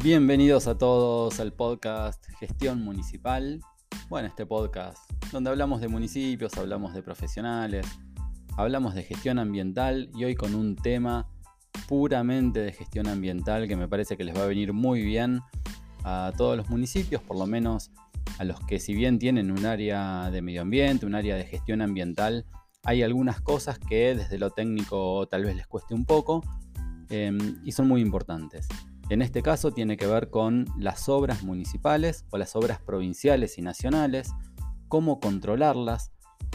Bienvenidos a todos al podcast Gestión Municipal. Bueno, este podcast donde hablamos de municipios, hablamos de profesionales, hablamos de gestión ambiental y hoy con un tema puramente de gestión ambiental que me parece que les va a venir muy bien a todos los municipios, por lo menos a los que si bien tienen un área de medio ambiente, un área de gestión ambiental, hay algunas cosas que desde lo técnico tal vez les cueste un poco em, y son muy importantes. En este caso tiene que ver con las obras municipales o las obras provinciales y nacionales, cómo controlarlas,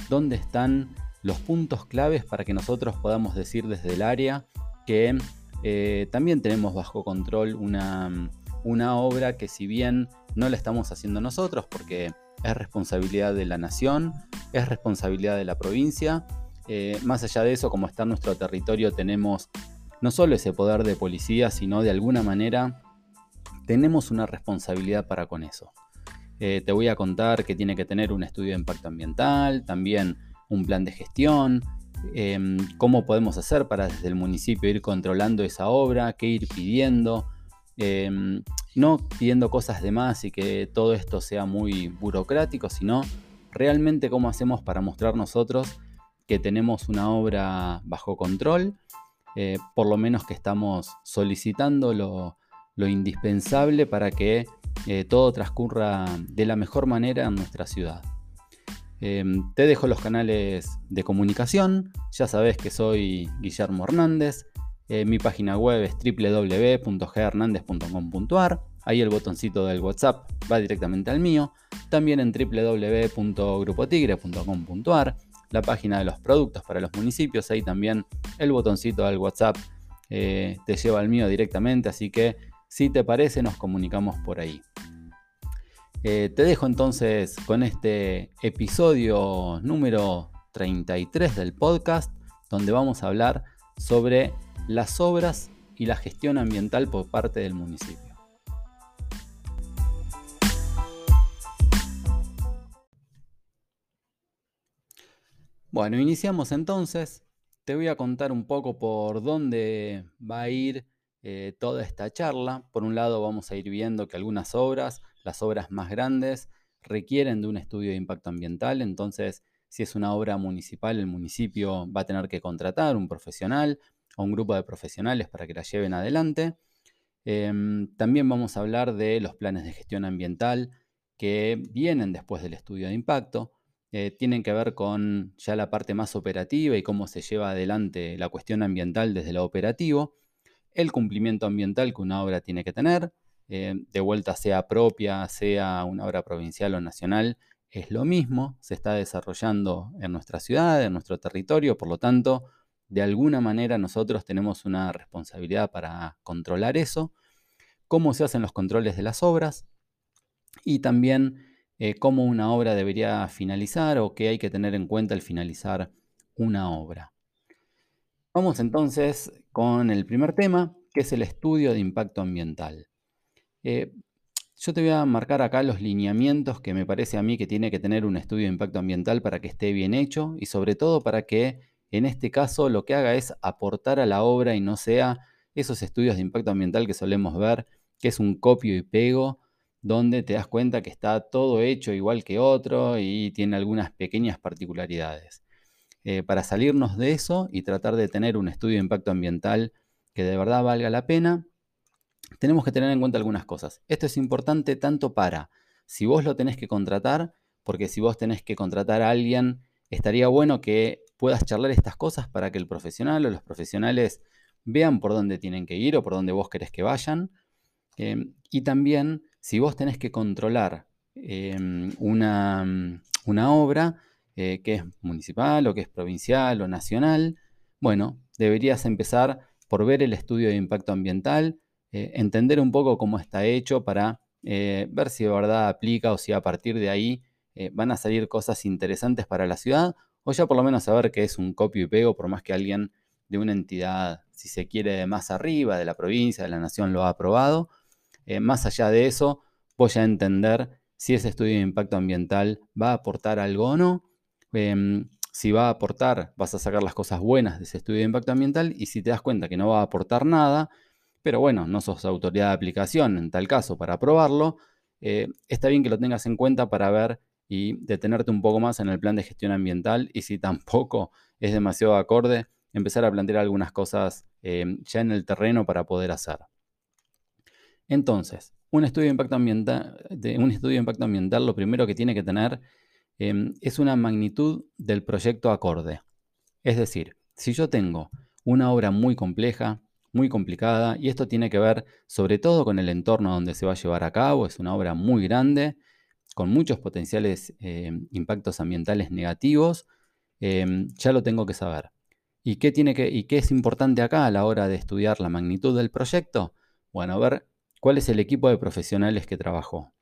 dónde están los puntos claves para que nosotros podamos decir desde el área que eh, también tenemos bajo control una, una obra que si bien no la estamos haciendo nosotros porque es responsabilidad de la nación, es responsabilidad de la provincia, eh, más allá de eso, como está en nuestro territorio, tenemos no solo ese poder de policía, sino de alguna manera tenemos una responsabilidad para con eso. Eh, te voy a contar que tiene que tener un estudio de impacto ambiental, también un plan de gestión, em, cómo podemos hacer para desde el municipio ir controlando esa obra, qué ir pidiendo, em, no pidiendo cosas de más y que todo esto sea muy burocrático, sino realmente cómo hacemos para mostrar nosotros que tenemos una obra bajo control eh, por lo menos que estamos solicitando lo, indispensable para que eh, todo transcurra de la mejor manera en nuestra ciudad. Em, te dejo los canales de comunicación, ya sabes que soy Guillermo Hernández, eh, mi página web es www.ghernandez.com.ar, ahí el botoncito del WhatsApp va directamente al mío, también en www.grupotigre.com.ar la página de los productos para los municipios, ahí también el botoncito del WhatsApp eh, te lleva al mío directamente, así que si te parece nos comunicamos por ahí. Eh, te dejo entonces con este episodio número 33 del podcast, donde vamos a hablar sobre las obras y la gestión ambiental por parte del municipio. Bueno, iniciamos entonces. Te voy a contar un poco por dónde va a ir eh, toda esta charla. Por un lado vamos a ir viendo que algunas obras, las obras más grandes, requieren de un estudio de impacto ambiental. Entonces, si es una obra municipal, el municipio va a tener que contratar un profesional o un grupo de profesionales para que la lleven adelante. Em, también vamos a hablar de los planes de gestión ambiental que vienen después del estudio de impacto. Eh, tienen que ver con ya la parte más operativa y cómo se lleva adelante la cuestión ambiental desde lo operativo, el cumplimiento ambiental que una obra tiene que tener, eh, de vuelta sea propia, sea una obra provincial o nacional, es lo mismo, se está desarrollando en nuestra ciudad, en nuestro territorio, por lo tanto, de alguna manera nosotros tenemos una responsabilidad para controlar eso, cómo se hacen los controles de las obras y también eh, cómo una obra debería finalizar o qué hay que tener en cuenta al finalizar una obra. Vamos entonces con el primer tema, que es el estudio de impacto ambiental. Eh, yo te voy a marcar acá los lineamientos que me parece a mí que tiene que tener un estudio de impacto ambiental para que esté bien hecho y sobre todo para que en este caso lo que haga es aportar a la obra y no sea esos estudios de impacto ambiental que solemos ver, que es un copio y pego donde te das cuenta que está todo hecho igual que otro y tiene algunas pequeñas particularidades. Eh, para salirnos de eso y tratar de tener un estudio de impacto ambiental que de verdad valga la pena, tenemos que tener en cuenta algunas cosas. Esto es importante tanto para si vos lo tenés que contratar, porque si vos tenés que contratar a alguien, estaría bueno que puedas charlar estas cosas para que el profesional o los profesionales vean por dónde tienen que ir o por dónde vos querés que vayan. Eh, y también si vos tenés que controlar em, una, mm, una, obra eh, que es municipal o que es provincial o nacional, bueno, deberías empezar por ver el estudio de impacto ambiental, eh, entender un poco cómo está hecho para eh, ver si de verdad aplica o si a partir de ahí van a salir cosas interesantes para la ciudad o ya por lo menos saber que es un copio y pego por más que alguien de una entidad, si se quiere, más arriba, de la provincia, de la nación, lo ha aprobado eh, más allá de eso, voy a entender si ese estudio de impacto ambiental va a aportar algo o no. Em, si va a aportar, vas a sacar las cosas buenas de ese estudio de impacto ambiental y si te das cuenta que no va a aportar nada, pero bueno, no sos autoridad de aplicación en tal caso para aprobarlo, eh, está bien que lo tengas en cuenta para ver y detenerte un poco más en el plan de gestión ambiental y si tampoco es demasiado acorde, empezar a plantear algunas cosas eh, ya en el terreno para poder hacer. Entonces, un estudio de impacto ambiental, un estudio de impacto ambiental lo primero que tiene que tener em, es una magnitud del proyecto acorde. Es decir, si yo tengo una obra muy compleja, muy complicada, y esto tiene que ver sobre todo con el entorno donde se va a llevar a cabo, es una obra muy grande, con muchos potenciales em, impactos ambientales negativos, em, ya lo tengo que saber. ¿Y qué, tiene que, ¿Y qué es importante acá a la hora de estudiar la magnitud del proyecto? Bueno, ver ¿Cuál es el equipo de profesionales que trabajó?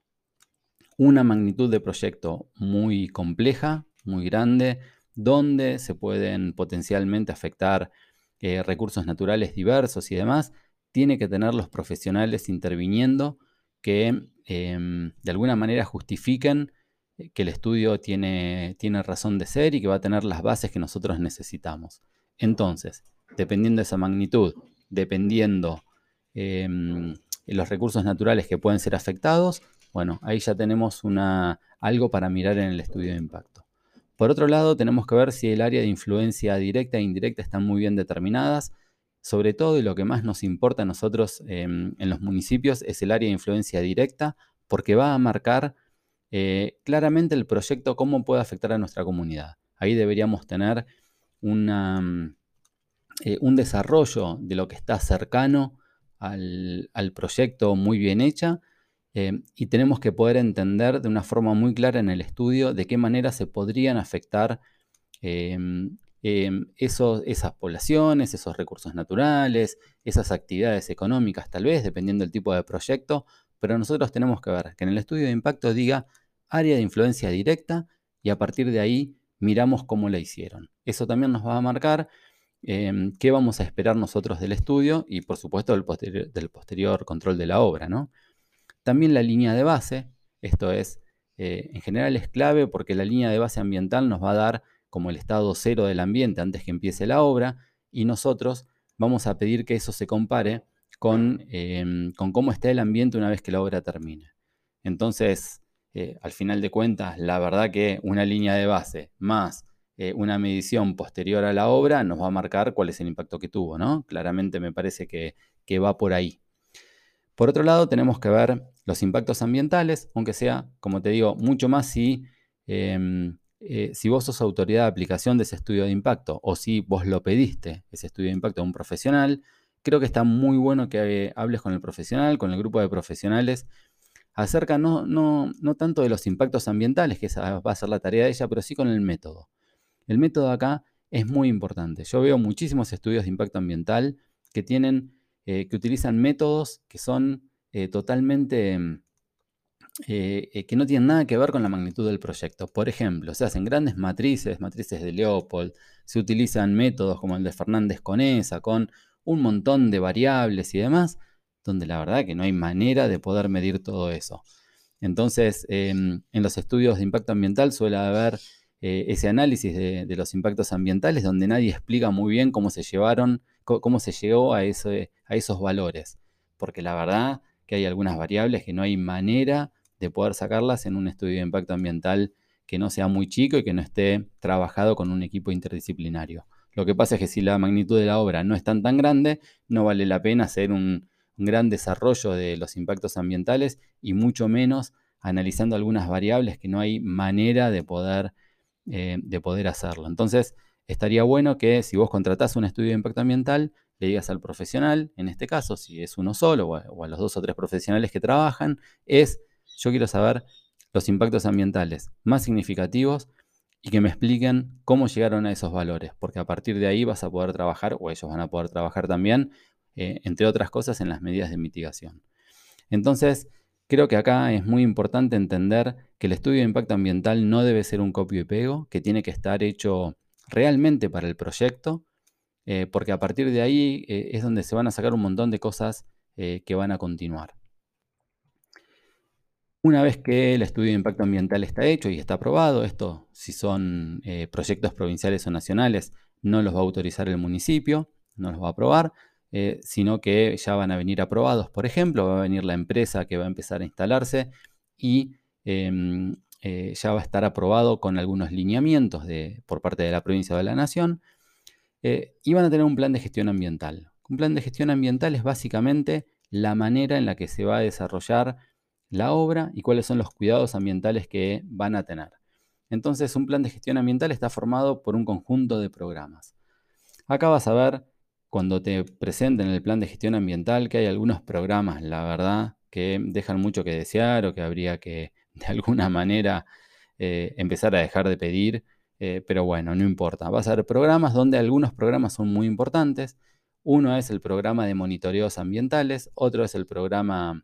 Una magnitud de proyecto muy compleja, muy grande, donde se pueden potencialmente afectar eh, recursos naturales diversos y demás, tiene que tener los profesionales interviniendo que em, de alguna manera justifiquen eh, que el estudio tiene, tiene razón de ser y que va a tener las bases que nosotros necesitamos. Entonces, dependiendo de esa magnitud, dependiendo em, los recursos naturales que pueden ser afectados, bueno, ahí ya tenemos una, algo para mirar en el estudio de impacto. Por otro lado, tenemos que ver si el área de influencia directa e indirecta están muy bien determinadas. Sobre todo, y lo que más nos importa a nosotros em, en los municipios es el área de influencia directa, porque va a marcar eh, claramente el proyecto, cómo puede afectar a nuestra comunidad. Ahí deberíamos tener una, eh, un desarrollo de lo que está cercano al, proyecto muy bien hecha eh, y tenemos que poder entender de una forma muy clara en el estudio de qué manera se podrían afectar em, em, esas poblaciones, esos recursos naturales, esas actividades económicas tal vez, dependiendo del tipo de proyecto, pero nosotros tenemos que ver que en el estudio de impacto diga área de influencia directa y a partir de ahí miramos cómo la hicieron. Eso también nos va a marcar Em, qué vamos a esperar nosotros del estudio y por supuesto del, posterior control de la obra. ¿no? También la línea de base, esto es, eh, en general es clave porque la línea de base ambiental nos va a dar como el estado cero del ambiente antes que empiece la obra y nosotros vamos a pedir que eso se compare con, em, con cómo está el ambiente una vez que la obra termine. Entonces, eh, al final de cuentas, la verdad que una línea de base más eh, una medición posterior a la obra nos va a marcar cuál es el impacto que tuvo, ¿no? Claramente me parece que, va por ahí. Por otro lado, tenemos que ver los impactos ambientales, aunque sea, como te digo, mucho más si, em, eh, si vos sos autoridad de aplicación de ese estudio de impacto o si vos lo pediste, ese estudio de impacto a un profesional. Creo que está muy bueno que hables con el profesional, con el grupo de profesionales, acerca no, no, no tanto de los impactos ambientales, que esa va a ser la tarea de ella, pero sí con el método. El método acá es muy importante. Yo veo muchísimos estudios de impacto ambiental que tienen, eh, que utilizan métodos que son eh, totalmente, mm, eh, que no tienen nada que ver con la magnitud del proyecto. Por ejemplo, se hacen grandes matrices, matrices de Leopold, se utilizan métodos como el de Fernández Conesa, con un montón de variables y demás, donde la verdad que no hay manera de poder medir todo eso. Entonces, em, en los estudios de impacto ambiental suele haber eh, ese análisis de, los impactos ambientales donde nadie explica muy bien cómo se llevaron, cómo, se llegó a, esos valores. Porque la verdad que hay algunas variables que no hay manera de poder sacarlas en un estudio de impacto ambiental que no sea muy chico y que no esté trabajado con un equipo interdisciplinario. Lo que pasa es que si la magnitud de la obra no es tan tan grande, no vale la pena hacer un gran desarrollo de los impactos ambientales y mucho menos analizando algunas variables que no hay manera de poder eh, de poder hacerlo. Entonces, estaría bueno que si vos contratás un estudio de impacto ambiental, le digas al profesional, en este caso, si es uno solo o a, los dos o tres profesionales que trabajan, es, yo quiero saber los impactos ambientales más significativos y que me expliquen cómo llegaron a esos valores, porque a partir de ahí vas a poder trabajar, o ellos van a poder trabajar también, eh, entre otras cosas, en las medidas de mitigación. Entonces, Creo que acá es muy importante entender que el estudio de impacto ambiental no debe ser un copio y pego, que tiene que estar hecho realmente para el proyecto, eh, porque a partir de ahí eh, es donde se van a sacar un montón de cosas eh, que van a continuar. Una vez que el estudio de impacto ambiental está hecho y está aprobado, esto si son proyectos provinciales o nacionales, no los va a autorizar el municipio, no los va a aprobar. Eh, sino que ya van a venir aprobados. Por ejemplo, va a venir la empresa que va a empezar a instalarse y em, eh, ya va a estar aprobado con algunos lineamientos de, por parte de la provincia o de la nación eh, y van a tener un plan de gestión ambiental. Un plan de gestión ambiental es básicamente la manera en la que se va a desarrollar la obra y cuáles son los cuidados ambientales que van a tener. Entonces, un plan de gestión ambiental está formado por un conjunto de programas. Acá vas a ver, cuando te presenten el plan de gestión ambiental, que hay algunos programas, la verdad, que dejan mucho que desear o que habría que, de alguna manera, eh, empezar a dejar de pedir. Eh, pero bueno, no importa. Vas a ver programas donde algunos programas son muy importantes. Uno es el programa de monitoreos ambientales, otro es el programa,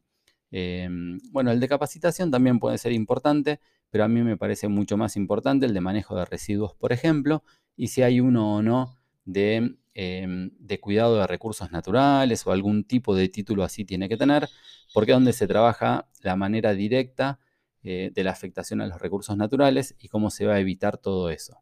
em, bueno, el de capacitación también puede ser importante, pero a mí me parece mucho más importante el de manejo de residuos, por ejemplo, y si hay uno o no de, em, de cuidado de recursos naturales o algún tipo de título así tiene que tener, porque es donde se trabaja la manera directa eh, de la afectación a los recursos naturales y cómo se va a evitar todo eso.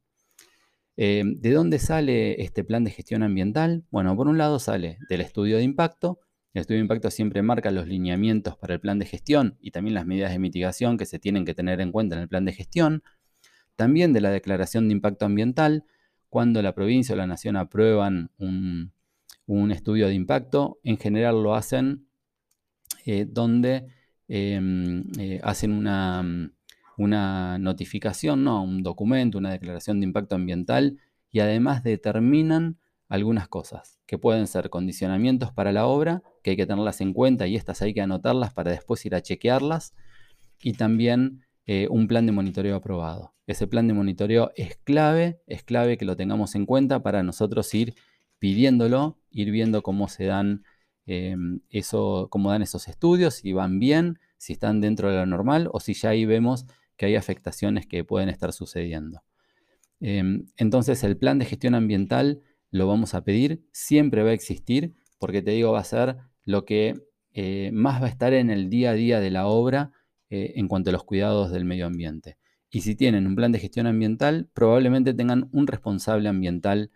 Em, ¿De dónde sale este plan de gestión ambiental? Bueno, por un lado sale del estudio de impacto. El estudio de impacto siempre marca los lineamientos para el plan de gestión y también las medidas de mitigación que se tienen que tener en cuenta en el plan de gestión. También de la declaración de impacto ambiental, cuando la provincia o la nación aprueban un, estudio de impacto, en general lo hacen eh, donde em, eh, hacen una una notificación, no, un documento, una declaración de impacto ambiental y además determinan algunas cosas que pueden ser condicionamientos para la obra, que hay que tenerlas en cuenta y estas hay que anotarlas para después ir a chequearlas, y también eh, un plan de monitoreo aprobado. Ese plan de monitoreo es clave, es clave que lo tengamos en cuenta para nosotros ir pidiéndolo, ir viendo cómo se dan, em, eso, cómo dan esos estudios, si van bien, si están dentro de lo normal o si ya ahí vemos que hay afectaciones que pueden estar sucediendo. Em, entonces el plan de gestión ambiental lo vamos a pedir, siempre va a existir, porque te digo, va a ser lo que eh, más va a estar en el día a día de la obra eh, en cuanto a los cuidados del medio ambiente. Y si tienen un plan de gestión ambiental, probablemente tengan un responsable ambiental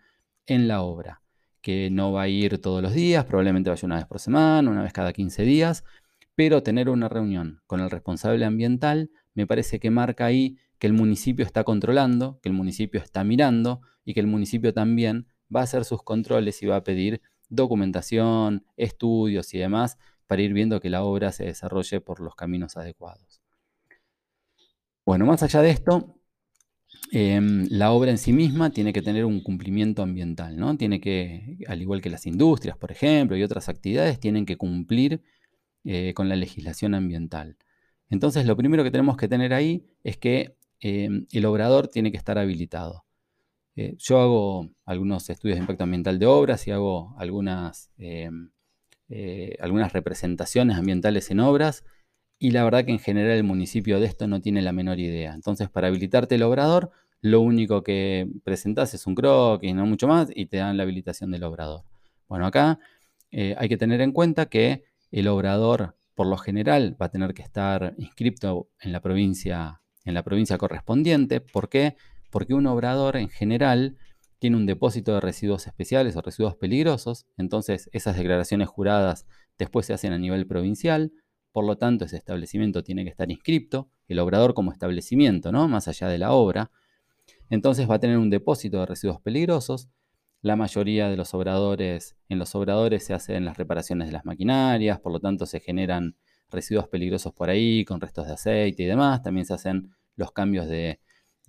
en la obra, que no va a ir todos los días, probablemente vaya una vez por semana, una vez cada 15 días, pero tener una reunión con el responsable ambiental me parece que marca ahí que el municipio está controlando, que el municipio está mirando y que el municipio también va a hacer sus controles y va a pedir documentación, estudios y demás para ir viendo que la obra se desarrolle por los caminos adecuados. Bueno, más allá de esto, em, la obra en sí misma tiene que tener un cumplimiento ambiental, ¿no? Tiene que, al igual que las industrias, por ejemplo, y otras actividades, tienen que cumplir eh, con la legislación ambiental. Entonces, lo primero que tenemos que tener ahí es que em, el obrador tiene que estar habilitado. Eh, yo hago algunos estudios de impacto ambiental de obras y hago algunas, em, eh, algunas representaciones ambientales en obras y la verdad que en general el municipio de esto no tiene la menor idea. Entonces, para habilitarte el obrador, lo único que presentas es un croquis, no mucho más, y te dan la habilitación del obrador. Bueno, acá eh, hay que tener en cuenta que el obrador por lo general va a tener que estar inscrito en la provincia, en la provincia correspondiente. ¿Por qué? Porque un obrador en general tiene un depósito de residuos especiales o residuos peligrosos, entonces esas declaraciones juradas después se hacen a nivel provincial, por lo tanto ese establecimiento tiene que estar inscrito, el obrador como establecimiento, ¿no? Más allá de la obra. Entonces va a tener un depósito de residuos peligrosos, la mayoría de los obradores, en los obradores se hacen las reparaciones de las maquinarias, por lo tanto se generan residuos peligrosos por ahí, con restos de aceite y demás. También se hacen los cambios de,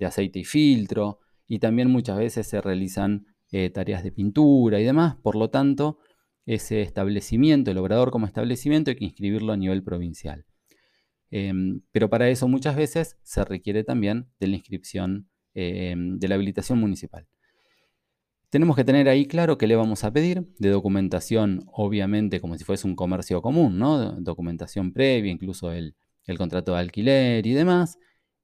aceite y filtro. Y también muchas veces se realizan eh, tareas de pintura y demás. Por lo tanto, ese establecimiento, el obrador como establecimiento, hay que inscribirlo a nivel provincial. Em, pero para eso muchas veces se requiere también de la inscripción em, de la habilitación municipal. Tenemos que tener ahí claro qué le vamos a pedir, de documentación, obviamente, como si fuese un comercio común, ¿no? Documentación previa, incluso el, contrato de alquiler y demás.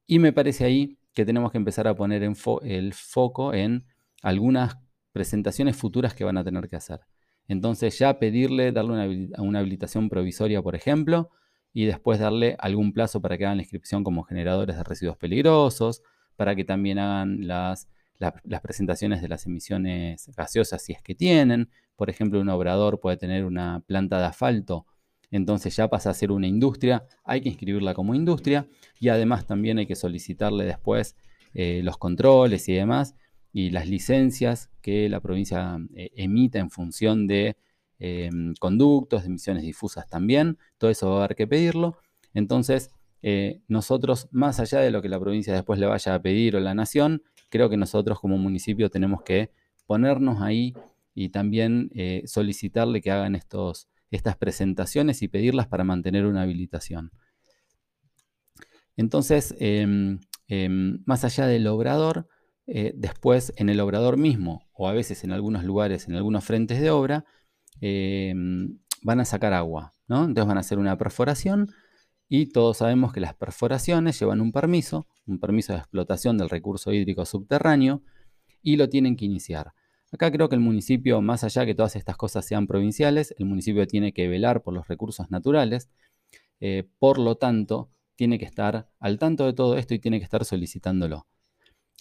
Y me parece ahí que tenemos que empezar a poner el foco en algunas presentaciones futuras que van a tener que hacer. Entonces ya pedirle, darle una, una, habilitación provisoria, por ejemplo, y después darle algún plazo para que hagan la inscripción como generadores de residuos peligrosos, para que también hagan las las presentaciones de las emisiones gaseosas si es que tienen. Por ejemplo, un obrador puede tener una planta de asfalto, entonces ya pasa a ser una industria, hay que inscribirla como industria y además también hay que solicitarle después eh, los controles y demás y las licencias que la provincia eh, emita en función de em, conductos, de emisiones difusas también, todo eso va a haber que pedirlo. Entonces, eh, nosotros, más allá de lo que la provincia después le vaya a pedir o la nación, creo que nosotros como municipio tenemos que ponernos ahí y también eh, solicitarle que hagan estos, estas presentaciones y pedirlas para mantener una habilitación. Entonces, em, em, más allá del obrador, eh, después en el obrador mismo, o a veces en algunos lugares, en algunos frentes de obra, em, van a sacar agua, ¿no? Entonces van a hacer una perforación y todos sabemos que las perforaciones llevan un permiso, un permiso de explotación del recurso hídrico subterráneo, y lo tienen que iniciar. Acá creo que el municipio, más allá que todas estas cosas sean provinciales, el municipio tiene que velar por los recursos naturales, eh, por lo tanto, tiene que estar al tanto de todo esto y tiene que estar solicitándolo.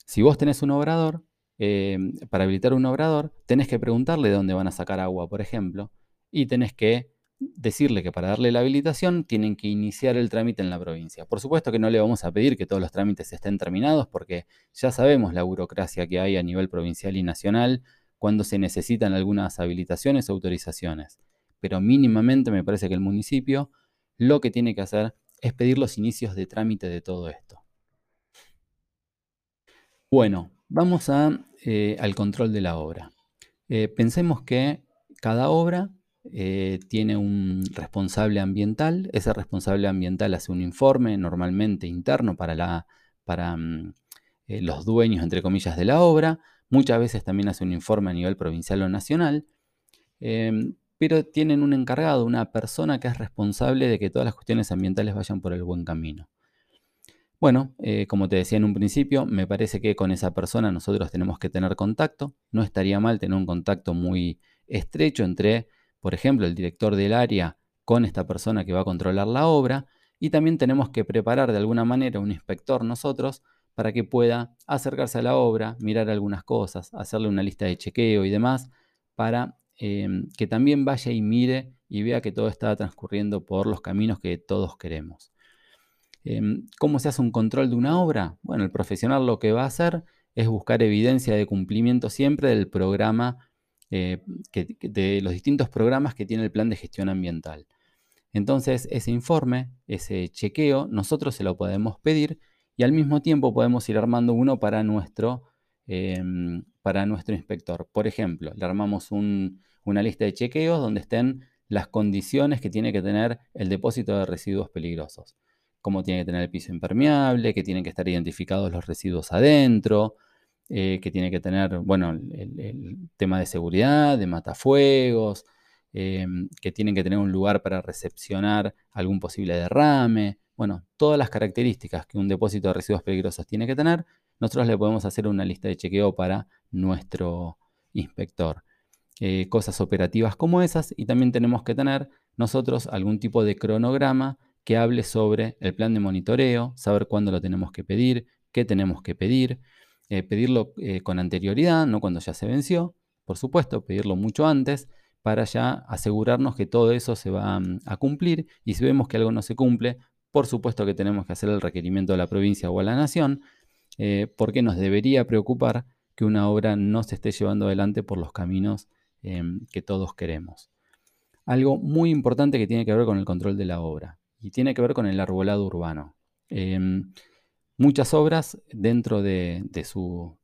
Si vos tenés un obrador, eh, para habilitar un obrador, tenés que preguntarle de dónde van a sacar agua, por ejemplo, y tenés que decirle que para darle la habilitación tienen que iniciar el trámite en la provincia. Por supuesto que no le vamos a pedir que todos los trámites estén terminados porque ya sabemos la burocracia que hay a nivel provincial y nacional cuando se necesitan algunas habilitaciones o autorizaciones. Pero mínimamente me parece que el municipio lo que tiene que hacer es pedir los inicios de trámite de todo esto. Bueno, vamos a, eh, al control de la obra. Eh, pensemos que cada obra eh, tiene un responsable ambiental. Ese responsable ambiental hace un informe normalmente interno para, mm, los dueños, entre comillas, de la obra. Muchas veces también hace un informe a nivel provincial o nacional. Em, pero tienen un encargado, una persona que es responsable de que todas las cuestiones ambientales vayan por el buen camino. Bueno, eh, como te decía en un principio, me parece que con esa persona nosotros tenemos que tener contacto. No estaría mal tener un contacto muy estrecho entre por ejemplo, el director del área con esta persona que va a controlar la obra, y también tenemos que preparar de alguna manera un inspector nosotros para que pueda acercarse a la obra, mirar algunas cosas, hacerle una lista de chequeo y demás, para em, que también vaya y mire y vea que todo está transcurriendo por los caminos que todos queremos. Em, ¿Cómo se hace un control de una obra? Bueno, el profesional lo que va a hacer es buscar evidencia de cumplimiento siempre del programa eh, de los distintos programas que tiene el plan de gestión ambiental. Entonces, ese informe, ese chequeo, nosotros se lo podemos pedir y al mismo tiempo podemos ir armando uno para nuestro, em, para nuestro inspector. Por ejemplo, le armamos una lista de chequeos donde estén las condiciones que tiene que tener el depósito de residuos peligrosos. Cómo tiene que tener el piso impermeable, que tienen que estar identificados los residuos adentro, eh, que tiene que tener, bueno, el, tema de seguridad, de matafuegos, em, que tienen que tener un lugar para recepcionar algún posible derrame. Bueno, todas las características que un depósito de residuos peligrosos tiene que tener, nosotros le podemos hacer una lista de chequeo para nuestro inspector. Eh, cosas operativas como esas y también tenemos que tener nosotros algún tipo de cronograma que hable sobre el plan de monitoreo, saber cuándo lo tenemos que pedir, qué tenemos que pedir, eh, pedirlo eh, con anterioridad, no cuando ya se venció, por supuesto, pedirlo mucho antes para ya asegurarnos que todo eso se va mm, a cumplir y si vemos que algo no se cumple, por supuesto que tenemos que hacer el requerimiento a la provincia o a la nación, eh, porque nos debería preocupar que una obra no se esté llevando adelante por los caminos em, que todos queremos. Algo muy importante que tiene que ver con el control de la obra y tiene que ver con el arbolado urbano. Em, Muchas obras dentro de, su,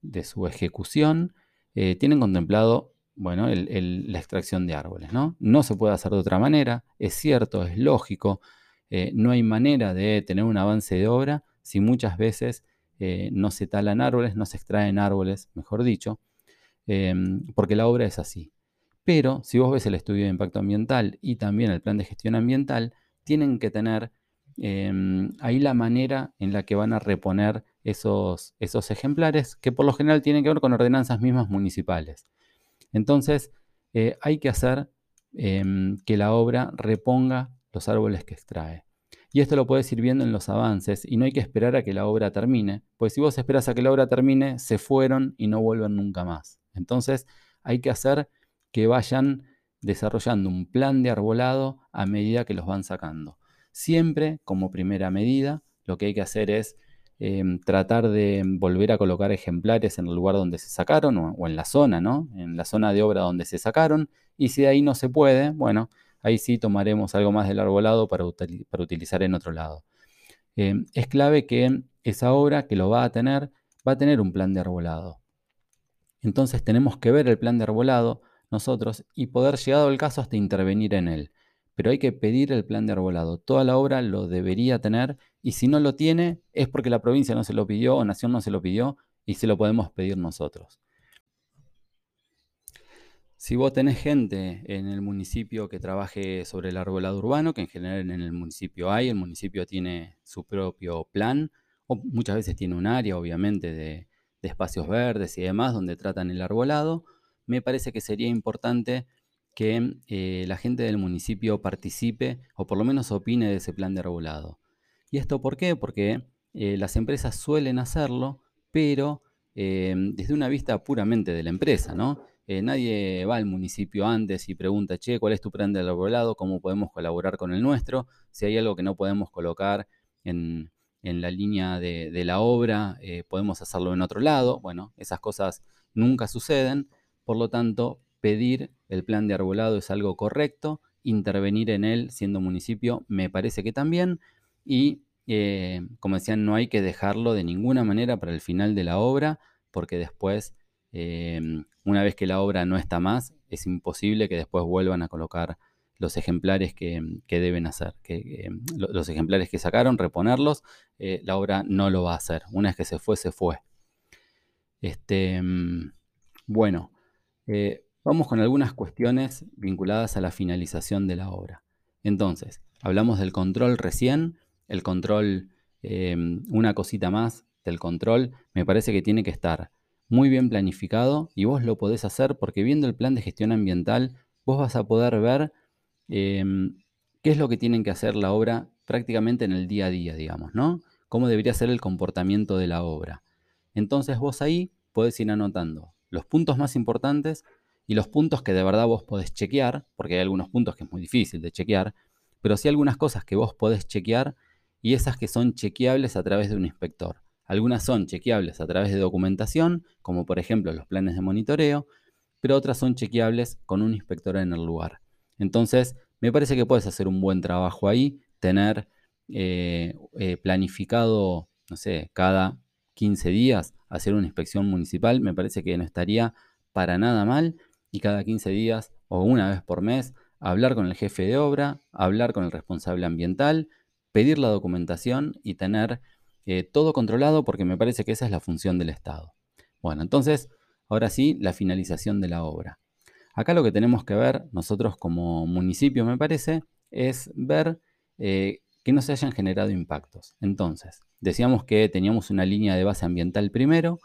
ejecución eh, tienen contemplado bueno, la extracción de árboles. ¿no? no se puede hacer de otra manera, es cierto, es lógico, eh, no hay manera de tener un avance de obra si muchas veces eh, no se talan árboles, no se extraen árboles, mejor dicho, em, porque la obra es así. Pero si vos ves el estudio de impacto ambiental y también el plan de gestión ambiental, tienen que tener Em, ahí la manera en la que van a reponer esos, esos ejemplares, que por lo general tienen que ver con ordenanzas mismas municipales. Entonces, eh, hay que hacer em, que la obra reponga los árboles que extrae. Y esto lo puedes ir viendo en los avances y no hay que esperar a que la obra termine, pues si vos esperas a que la obra termine, se fueron y no vuelven nunca más. Entonces hay que hacer que vayan desarrollando un plan de arbolado a medida que los van sacando. Siempre como primera medida, lo que hay que hacer es em, tratar de volver a colocar ejemplares en el lugar donde se sacaron o, en la zona, ¿no? En la zona de obra donde se sacaron. Y si de ahí no se puede, bueno, ahí sí tomaremos algo más del arbolado para, utilizar en otro lado. Em, es clave que esa obra que lo va a tener, va a tener un plan de arbolado. Entonces tenemos que ver el plan de arbolado nosotros y poder, llegado el caso, hasta intervenir en él. Pero hay que pedir el plan de arbolado. Toda la obra lo debería tener y si no lo tiene es porque la provincia no se lo pidió o Nación no se lo pidió y se lo podemos pedir nosotros. Si vos tenés gente en el municipio que trabaje sobre el arbolado urbano, que en general en el municipio hay, el municipio tiene su propio plan, o muchas veces tiene un área, obviamente, de, espacios verdes y demás, donde tratan el arbolado, me parece que sería importante que eh, la gente del municipio participe o por lo menos opine de ese plan de arbolado. ¿Y esto por qué? Porque eh, las empresas suelen hacerlo, pero eh, desde una vista puramente de la empresa, ¿no? Nadie va al municipio antes y pregunta, che, ¿cuál es tu plan de arbolado? ¿Cómo podemos colaborar con el nuestro? Si hay algo que no podemos colocar en, la línea de, la obra, podemos hacerlo en otro lado. Bueno, esas cosas nunca suceden. Por lo tanto, pedir el plan de arbolado es algo correcto. Intervenir en él siendo municipio me parece que también. Y, eh, como decían, no hay que dejarlo de ninguna manera para el final de la obra, porque después Em, una vez que la obra no está más, es imposible que después vuelvan a colocar los ejemplares que, deben hacer. Que, em, los ejemplares que sacaron, reponerlos, eh, la obra no lo va a hacer. Una vez que se fue, se fue. Este, em, bueno, eh, vamos con algunas cuestiones vinculadas a la finalización de la obra. Entonces, hablamos del control recién, el control, una cosita más del control, me parece que tiene que estar muy bien planificado y vos lo podés hacer porque viendo el plan de gestión ambiental, vos vas a poder ver em, qué es lo que tienen que hacer la obra prácticamente en el día a día, digamos, ¿no? Cómo debería ser el comportamiento de la obra. Entonces vos ahí podés ir anotando los puntos más importantes y los puntos que de verdad vos podés chequear, porque hay algunos puntos que es muy difícil de chequear, pero sí algunas cosas que vos podés chequear y esas que son chequeables a través de un inspector. Algunas son chequeables a través de documentación, como por ejemplo los planes de monitoreo, pero otras son chequeables con un inspector en el lugar. Entonces, me parece que puedes hacer un buen trabajo ahí, tener eh, eh, planificado, no sé, cada 15 días hacer una inspección municipal, me parece que no estaría para nada mal, y cada 15 días o una vez por mes hablar con el jefe de obra, hablar con el responsable ambiental, pedir la documentación y tener eh, todo controlado porque me parece que esa es la función del Estado. Bueno, entonces, ahora sí, la finalización de la obra. Acá lo que tenemos que ver nosotros como municipio, me parece, es ver eh, que no se hayan generado impactos. Entonces, decíamos que teníamos una línea de base ambiental primero,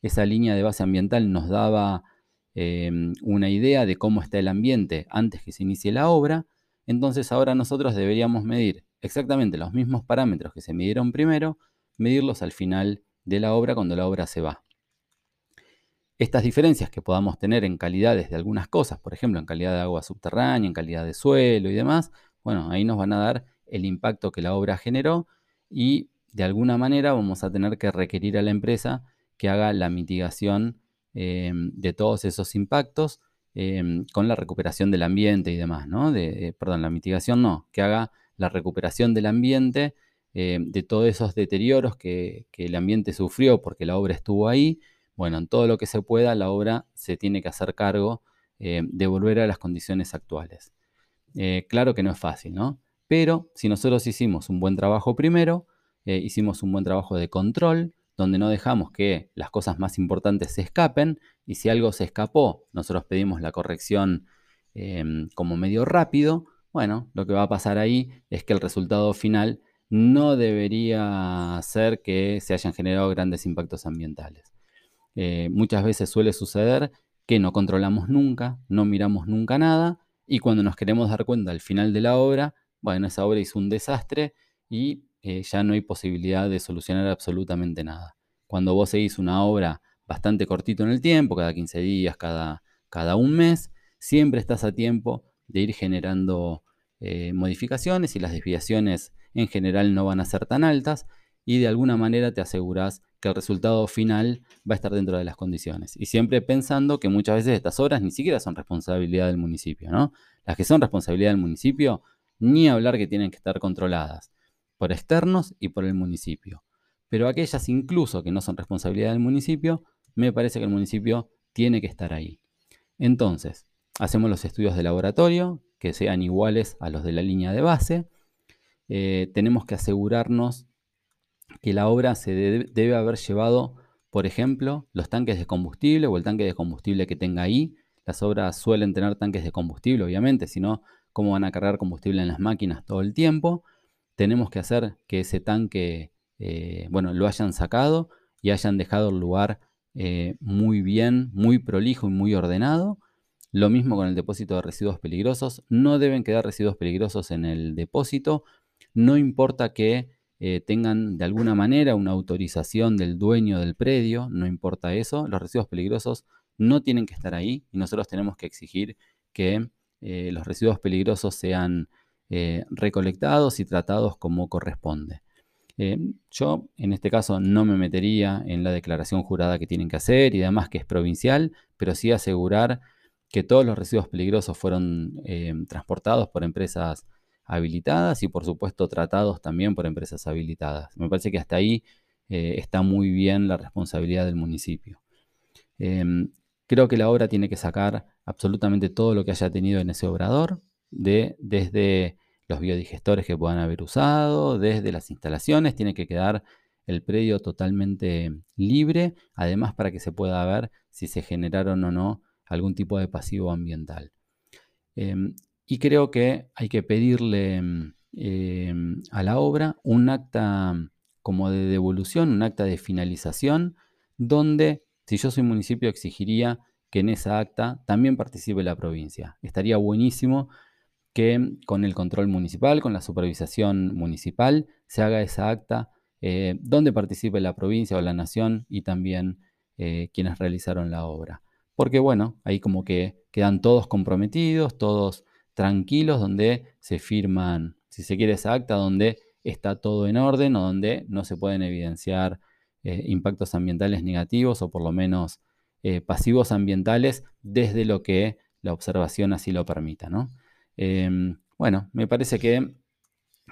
esa línea de base ambiental nos daba em, una idea de cómo está el ambiente antes que se inicie la obra, entonces ahora nosotros deberíamos medir exactamente los mismos parámetros que se midieron primero, medirlos al final de la obra cuando la obra se va. Estas diferencias que podamos tener en calidades de algunas cosas, por ejemplo, en calidad de agua subterránea, en calidad de suelo y demás, bueno, ahí nos van a dar el impacto que la obra generó y de alguna manera vamos a tener que requerir a la empresa que haga la mitigación em, de todos esos impactos em, con la recuperación del ambiente y demás, ¿no? De, perdón, la mitigación no, que haga la recuperación del ambiente eh, de todos esos deterioros que, el ambiente sufrió porque la obra estuvo ahí. Bueno, en todo lo que se pueda, la obra se tiene que hacer cargo eh, de volver a las condiciones actuales. Eh, claro que no es fácil, ¿no? Pero si nosotros hicimos un buen trabajo primero, hicimos un buen trabajo de control, donde no dejamos que las cosas más importantes se escapen, y si algo se escapó, nosotros pedimos la corrección como medio rápido, bueno, lo que va a pasar ahí es que el resultado final no debería ser que se hayan generado grandes impactos ambientales. Eh, muchas veces suele suceder que no controlamos nunca, no miramos nunca nada y cuando nos queremos dar cuenta al final de la obra, bueno, esa obra hizo un desastre y eh, ya no hay posibilidad de solucionar absolutamente nada. Cuando vos seguís una obra bastante cortito en el tiempo, cada 15 días, cada, cada un mes, siempre estás a tiempo de ir generando eh, modificaciones y las desviaciones en general no van a ser tan altas y de alguna manera te aseguras que el resultado final va a estar dentro de las condiciones. Y siempre pensando que muchas veces estas obras ni siquiera son responsabilidad del municipio, ¿no? Las que son responsabilidad del municipio, ni hablar que tienen que estar controladas por externos y por el municipio. Pero aquellas incluso que no son responsabilidad del municipio, me parece que el municipio tiene que estar ahí. Entonces, hacemos los estudios de laboratorio, que sean iguales a los de la línea de base. Eh, tenemos que asegurarnos que la obra se debe haber llevado, por ejemplo, los tanques de combustible o el tanque de combustible que tenga ahí. Las obras suelen tener tanques de combustible, obviamente, si no, ¿cómo van a cargar combustible en las máquinas todo el tiempo? Tenemos que hacer que ese tanque, eh, bueno, lo hayan sacado y hayan dejado el lugar eh, muy bien, muy prolijo y muy ordenado. Lo mismo con el depósito de residuos peligrosos. No deben quedar residuos peligrosos en el depósito. No importa que eh, tengan de alguna manera una autorización del dueño del predio, no importa eso, los residuos peligrosos no tienen que estar ahí y nosotros tenemos que exigir que los residuos peligrosos sean eh, recolectados y tratados como corresponde. yo en este caso no me metería en la declaración jurada que tienen que hacer y además que es provincial, pero sí asegurar que todos los residuos peligrosos fueron transportados por empresas habilitadas y por supuesto tratados también por empresas habilitadas. Me parece que hasta ahí eh, está muy bien la responsabilidad del municipio. Em, creo que la obra tiene que sacar absolutamente todo lo que haya tenido en ese obrador, de, desde los biodigestores que puedan haber usado, desde las instalaciones, tiene que quedar el predio totalmente libre, además para que se pueda ver si se generaron o no algún tipo de pasivo ambiental. Em, y creo que hay que pedirle mm, em, a la obra un acta como de devolución, un acta de finalización, donde si yo soy municipio exigiría que en esa acta también participe la provincia. Estaría buenísimo que con el control municipal, con la supervisación municipal, se haga esa acta eh, donde participe la provincia o la nación y también eh, quienes realizaron la obra. Porque bueno, ahí como que quedan todos comprometidos, todos tranquilos donde se firman, si se quiere, esa acta donde está todo en orden o donde no se pueden evidenciar eh, impactos ambientales negativos o por lo menos pasivos ambientales desde lo que la observación así lo permita. Em, bueno, me parece que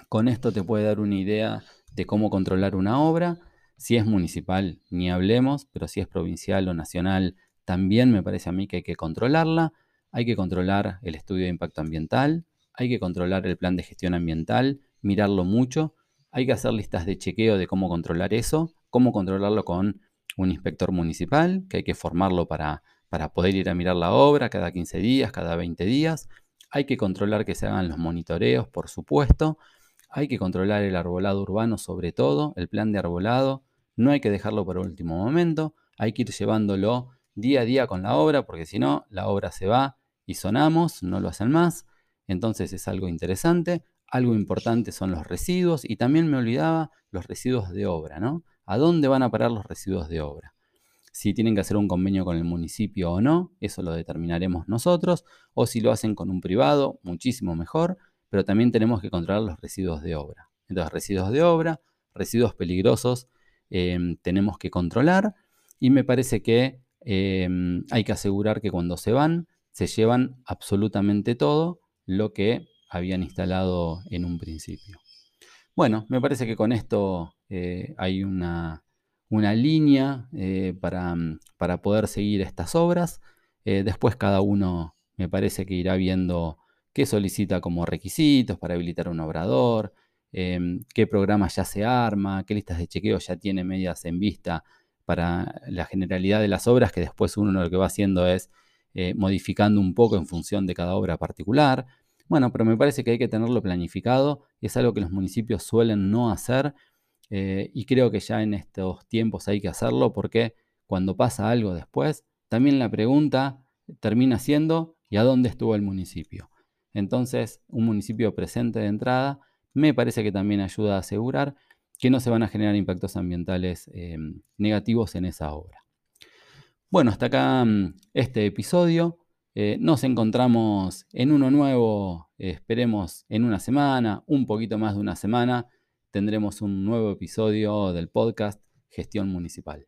con esto te puede dar una idea de cómo controlar una obra. Si es municipal, ni hablemos, pero si es provincial o nacional, también me parece a mí que hay que controlarla hay que controlar el estudio de impacto ambiental, hay que controlar el plan de gestión ambiental, mirarlo mucho, hay que hacer listas de chequeo de cómo controlar eso, cómo controlarlo con un inspector municipal, que hay que formarlo para, para poder ir a mirar la obra cada 15 días, cada 20 días. Hay que controlar que se hagan los monitoreos, por supuesto. Hay que controlar el arbolado urbano sobre todo, el plan de arbolado. No hay que dejarlo para último momento. Hay que ir llevándolo día a día con la obra, porque si no, la obra se va y sonamos, no lo hacen más. Entonces es algo interesante. Algo importante son los residuos y también me olvidaba los residuos de obra, ¿no? ¿A dónde van a parar los residuos de obra? Si tienen que hacer un convenio con el municipio o no, eso lo determinaremos nosotros, o si lo hacen con un privado, muchísimo mejor, pero también tenemos que controlar los residuos de obra. Entonces, residuos de obra, residuos peligrosos, em, tenemos que controlar y me parece que em, hay que asegurar que cuando se van, se llevan absolutamente todo lo que habían instalado en un principio. Bueno, me parece que con esto eh, hay una, línea eh, para, poder seguir estas obras. Eh, después cada uno me parece que irá viendo qué solicita como requisitos para habilitar un obrador, em, qué programa ya se arma, qué listas de chequeo ya tiene medias en vista para la generalidad de las obras, que después uno lo que va haciendo es eh, modificando un poco en función de cada obra particular. Bueno, pero me parece que hay que tenerlo planificado es algo que los municipios suelen no hacer eh, y creo que ya en estos tiempos hay que hacerlo porque cuando pasa algo después, también la pregunta termina siendo ¿y a dónde estuvo el municipio? Entonces, un municipio presente de entrada me parece que también ayuda a asegurar que no se van a generar impactos ambientales eh, negativos en esa obra. Bueno, hasta acá mm, este episodio. Eh, nos encontramos en uno nuevo, esperemos en una semana, un poquito más de una semana, tendremos un nuevo episodio del podcast Gestión Municipal.